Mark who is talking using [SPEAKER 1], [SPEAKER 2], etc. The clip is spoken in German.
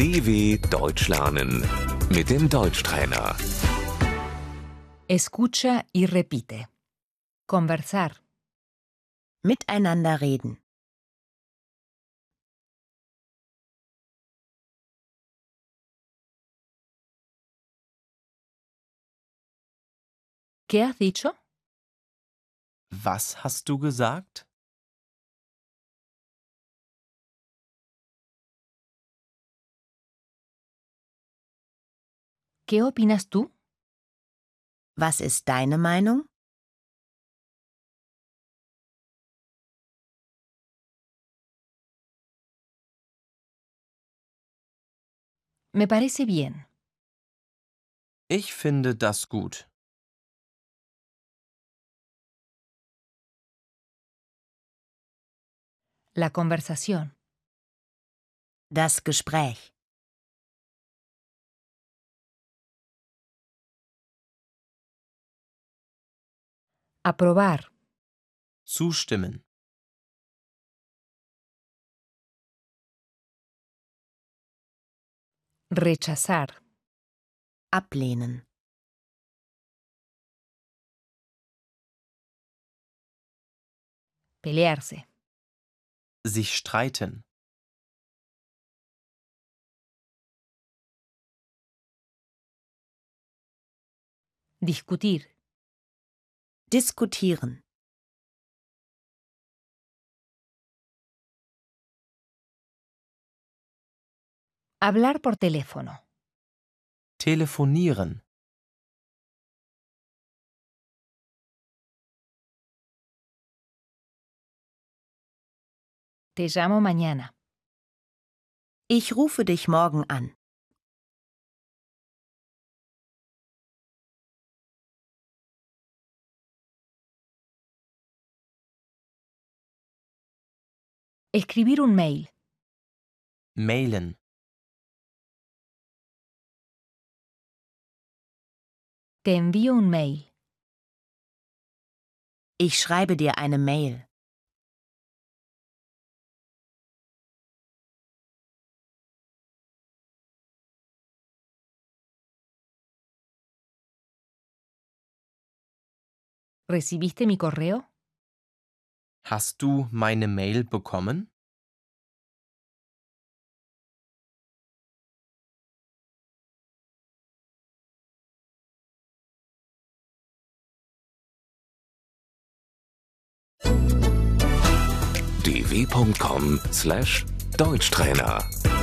[SPEAKER 1] DW Deutsch lernen mit dem Deutschtrainer.
[SPEAKER 2] Escucha y repite. Conversar,
[SPEAKER 3] Miteinander reden.
[SPEAKER 2] ¿qué has dicho?
[SPEAKER 4] Was hast du gesagt?
[SPEAKER 2] ¿Qué opinas tú?
[SPEAKER 3] Was ist deine Meinung?
[SPEAKER 2] Me parece bien.
[SPEAKER 4] Ich finde das gut.
[SPEAKER 2] La conversación,
[SPEAKER 3] Das Gespräch.
[SPEAKER 2] Aprobar,
[SPEAKER 4] Zustimmen.
[SPEAKER 2] rechazar,
[SPEAKER 3] Ablehnen.
[SPEAKER 2] pelearse,
[SPEAKER 4] Sich streiten.
[SPEAKER 2] discutir,
[SPEAKER 3] Diskutieren.
[SPEAKER 2] hablar por teléfono,
[SPEAKER 4] Telefonieren.
[SPEAKER 2] te llamo mañana,
[SPEAKER 3] Ich rufe dich morgen an.
[SPEAKER 2] Escribir un mail,
[SPEAKER 4] Mailen.
[SPEAKER 2] te envío un mail,
[SPEAKER 3] Ich schreibe dir eine Mail.
[SPEAKER 2] ¿recibiste mi correo?
[SPEAKER 4] Hast du meine Mail bekommen?
[SPEAKER 1] dw.com/deutschtrainer